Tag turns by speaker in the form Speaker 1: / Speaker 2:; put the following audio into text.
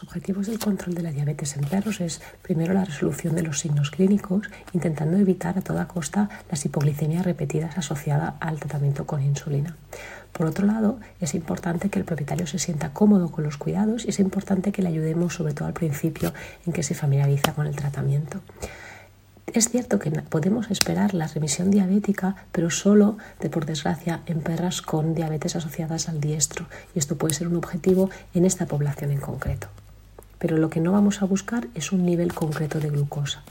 Speaker 1: Los objetivos del control de la diabetes en perros es primero la resolución de los signos clínicos, intentando evitar a toda costa las hipoglicemias repetidas asociadas al tratamiento con insulina. Por otro lado, es importante que el propietario se sienta cómodo con los cuidados y es importante que le ayudemos, sobre todo al principio, en que se familiariza con el tratamiento. Es cierto que podemos esperar la remisión diabética, pero solo, de por desgracia, en perras con diabetes asociadas al diestro, y esto puede ser un objetivo en esta población en concreto. Pero lo que no vamos a buscar es un nivel concreto de glucosa.